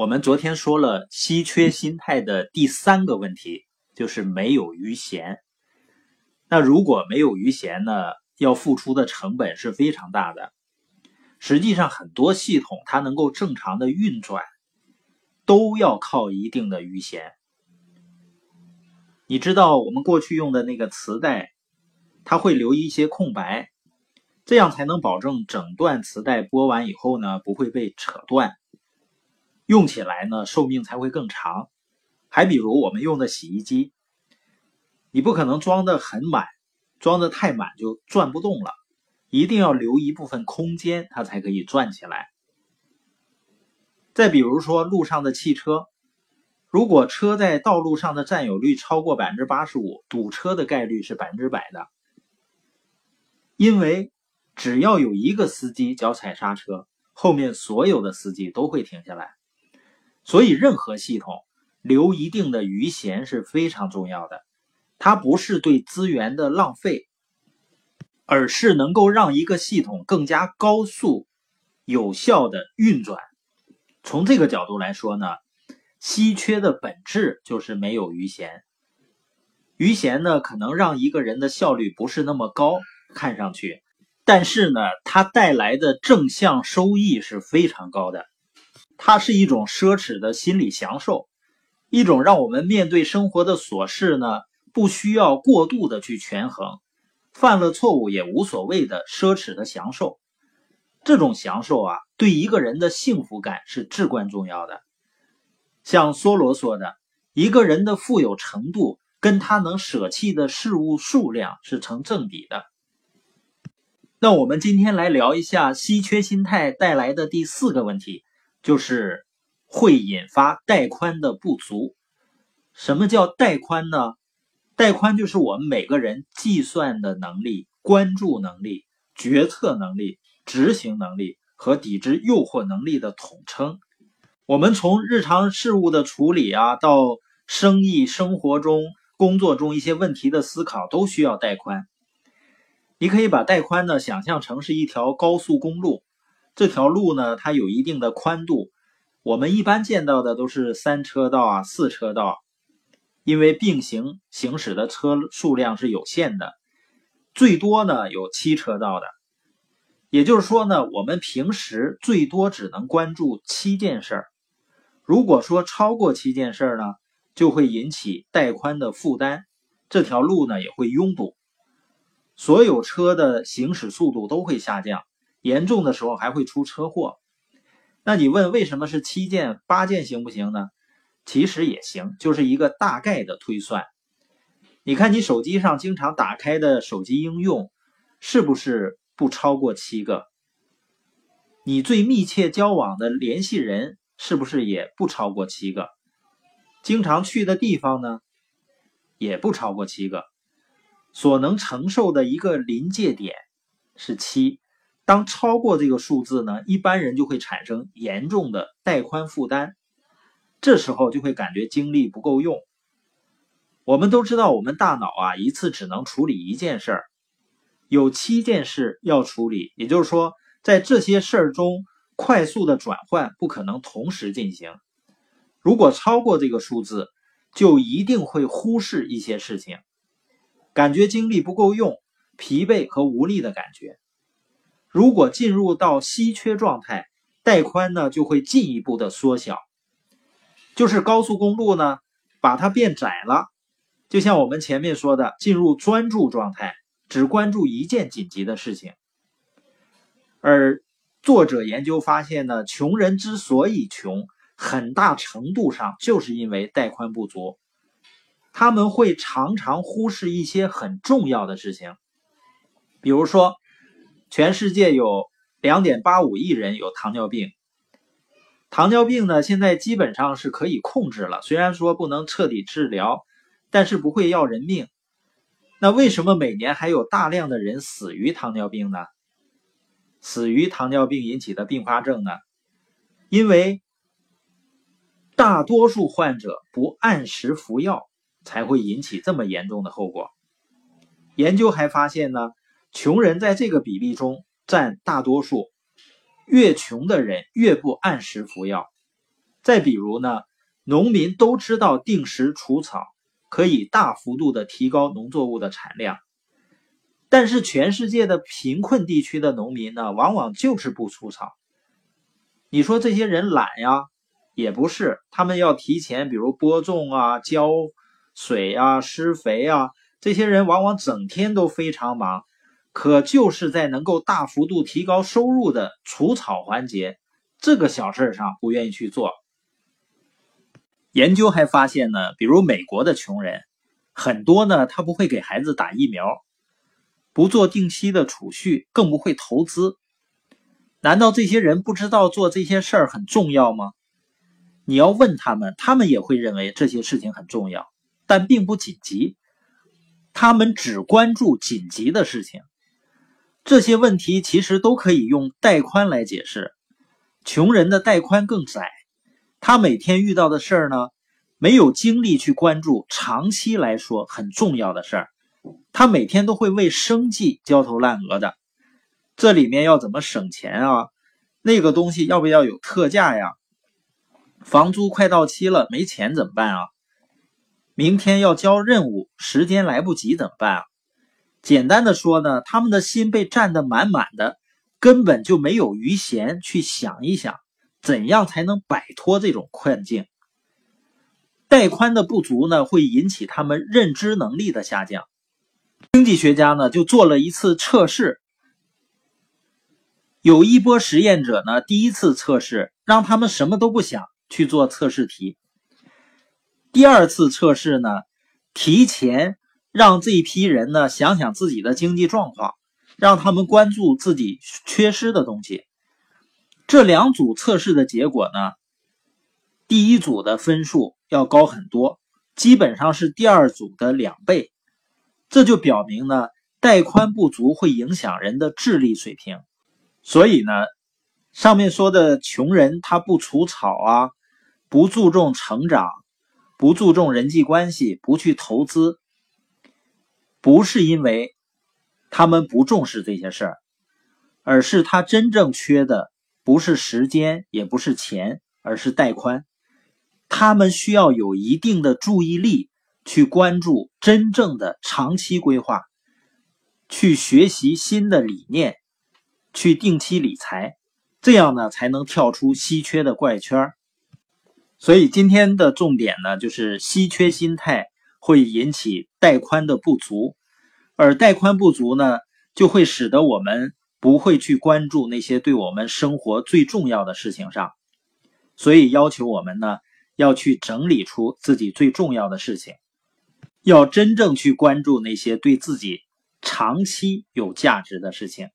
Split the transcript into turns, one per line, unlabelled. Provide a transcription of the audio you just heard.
我们昨天说了稀缺心态的第三个问题，就是没有余弦。那如果没有余弦呢，要付出的成本是非常大的。实际上，很多系统它能够正常的运转，都要靠一定的余弦。你知道，我们过去用的那个磁带，它会留一些空白，这样才能保证整段磁带播完以后呢，不会被扯断。用起来呢，寿命才会更长。还比如我们用的洗衣机，你不可能装的很满，装的太满就转不动了，一定要留一部分空间，它才可以转起来。再比如说路上的汽车，如果车在道路上的占有率超过百分之八十五，堵车的概率是百分之百的。因为只要有一个司机脚踩刹车，后面所有的司机都会停下来。所以，任何系统留一定的余弦是非常重要的。它不是对资源的浪费，而是能够让一个系统更加高速、有效的运转。从这个角度来说呢，稀缺的本质就是没有余弦。余弦呢，可能让一个人的效率不是那么高，看上去，但是呢，它带来的正向收益是非常高的。它是一种奢侈的心理享受，一种让我们面对生活的琐事呢，不需要过度的去权衡，犯了错误也无所谓的奢侈的享受。这种享受啊，对一个人的幸福感是至关重要的。像梭罗说的，一个人的富有程度跟他能舍弃的事物数量是成正比的。那我们今天来聊一下稀缺心态带来的第四个问题。就是会引发带宽的不足。什么叫带宽呢？带宽就是我们每个人计算的能力、关注能力、决策能力、执行能力和抵制诱惑能力的统称。我们从日常事务的处理啊，到生意、生活中、工作中一些问题的思考，都需要带宽。你可以把带宽呢想象成是一条高速公路。这条路呢，它有一定的宽度，我们一般见到的都是三车道啊、四车道，因为并行行驶的车数量是有限的，最多呢有七车道的。也就是说呢，我们平时最多只能关注七件事儿。如果说超过七件事儿呢，就会引起带宽的负担，这条路呢也会拥堵，所有车的行驶速度都会下降。严重的时候还会出车祸，那你问为什么是七件八件行不行呢？其实也行，就是一个大概的推算。你看你手机上经常打开的手机应用，是不是不超过七个？你最密切交往的联系人是不是也不超过七个？经常去的地方呢，也不超过七个。所能承受的一个临界点是七。当超过这个数字呢，一般人就会产生严重的带宽负担，这时候就会感觉精力不够用。我们都知道，我们大脑啊一次只能处理一件事儿，有七件事要处理，也就是说，在这些事儿中快速的转换不可能同时进行。如果超过这个数字，就一定会忽视一些事情，感觉精力不够用，疲惫和无力的感觉。如果进入到稀缺状态，带宽呢就会进一步的缩小，就是高速公路呢把它变窄了，就像我们前面说的，进入专注状态，只关注一件紧急的事情。而作者研究发现呢，穷人之所以穷，很大程度上就是因为带宽不足，他们会常常忽视一些很重要的事情，比如说。全世界有两点八五亿人有糖尿病，糖尿病呢现在基本上是可以控制了，虽然说不能彻底治疗，但是不会要人命。那为什么每年还有大量的人死于糖尿病呢？死于糖尿病引起的并发症呢？因为大多数患者不按时服药，才会引起这么严重的后果。研究还发现呢。穷人在这个比例中占大多数，越穷的人越不按时服药。再比如呢，农民都知道定时除草可以大幅度的提高农作物的产量，但是全世界的贫困地区的农民呢，往往就是不除草。你说这些人懒呀？也不是，他们要提前，比如播种啊、浇水啊、施肥啊，这些人往往整天都非常忙，可就是在能够大幅度提高收入的除草环节这个小事上不愿意去做。研究还发现呢，比如美国的穷人很多呢，他不会给孩子打疫苗，不做定期的储蓄，更不会投资。难道这些人不知道做这些事儿很重要吗？你要问他们，他们也会认为这些事情很重要，但并不紧急。他们只关注紧急的事情。这些问题其实都可以用带宽来解释。穷人的带宽更窄，他每天遇到的事儿呢，没有精力去关注长期来说很重要的事儿。他每天都会为生计焦头烂额的。这里面要怎么省钱啊？那个东西要不要有特价呀？房租快到期了，没钱怎么办啊？明天要交任务，时间来不及怎么办啊？简单的说呢，他们的心被占得满满的，根本就没有余闲去想一想，怎样才能摆脱这种困境。带宽的不足呢，会引起他们认知能力的下降。经济学家呢，就做了一次测试，有一波实验者呢，第一次测试让他们什么都不想。去做测试题。第二次测试呢，提前让这一批人呢想想自己的经济状况，让他们关注自己缺失的东西。这两组测试的结果呢，第一组的分数要高很多，基本上是第二组的两倍。这就表明呢，带宽不足会影响人的智力水平。所以呢，上面说的穷人他不除草啊。不注重成长，不注重人际关系，不去投资，不是因为他们不重视这些事儿，而是他真正缺的不是时间，也不是钱，而是带宽。他们需要有一定的注意力去关注真正的长期规划，去学习新的理念，去定期理财，这样呢才能跳出稀缺的怪圈。所以今天的重点呢，就是稀缺心态会引起带宽的不足，而带宽不足呢，就会使得我们不会去关注那些对我们生活最重要的事情上。所以要求我们呢，要去整理出自己最重要的事情，要真正去关注那些对自己长期有价值的事情。